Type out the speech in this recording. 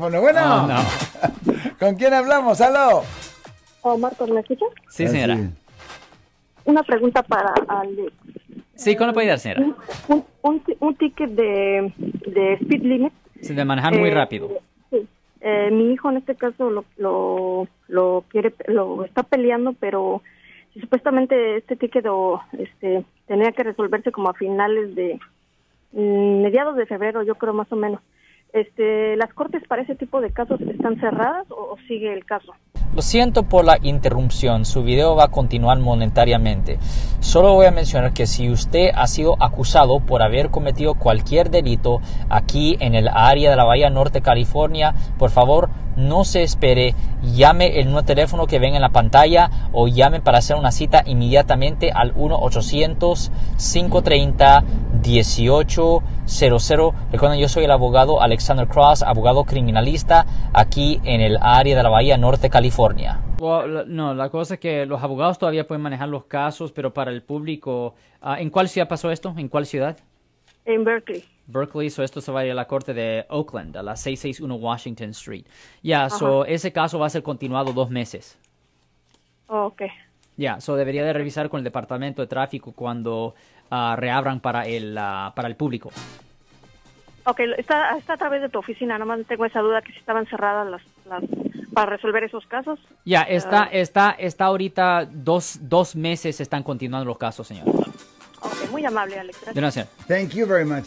Bueno, bueno. Oh, no. ¿Con quién hablamos? ¡Aló! Oh, Marcos, ¿me escuchas? Sí, Ah, señora. sí. Una pregunta para Alex. Sí, ¿cómo le puede ayudar, señora? Un, un, un ti- un ticket de, de speed limit. Sí, de manejar muy Eh, rápido. Sí. Eh, mi hijo en este caso lo, lo, lo quiere, lo está peleando, pero supuestamente este ticket o, este, tenía que resolverse como a finales de mm, mediados de febrero, yo creo más o menos. Este, las cortes para ese tipo de casos están cerradas o, sigue el caso. Lo siento por la interrupción, su video va a continuar monetariamente. Solo voy a mencionar que si usted ha sido acusado por haber cometido cualquier delito aquí en el área de la Bahía Norte, California, por favor no se espere, llame el nuevo teléfono que ven en la pantalla o llame para hacer una cita inmediatamente al 1-800-530-1800. Recuerden, yo soy el abogado Alexander Cross, abogado criminalista aquí en el área de la Bahía Norte, California. Well, no, la cosa es que los abogados todavía pueden manejar los casos, pero para el público, ah, ¿en cuál ciudad pasó esto? ¿En cuál ciudad? En Berkeley. Berkeley, so esto se va a ir a la corte de Oakland, a la 661 Washington Street. Ya, so ese caso va a ser continuado dos meses. Ok. Ya, so debería de revisar con el departamento de tráfico cuando ah, reabran para el, ah, para el público. Ok, está, está a través de tu oficina, nada más tengo esa duda que si estaban cerradas las, las para resolver esos casos. Ya, está, Ah. está, está ahorita dos, dos meses están continuando los casos, señor. Ok, muy amable, Alex. De Gracias. nada, señor. Thank you very much.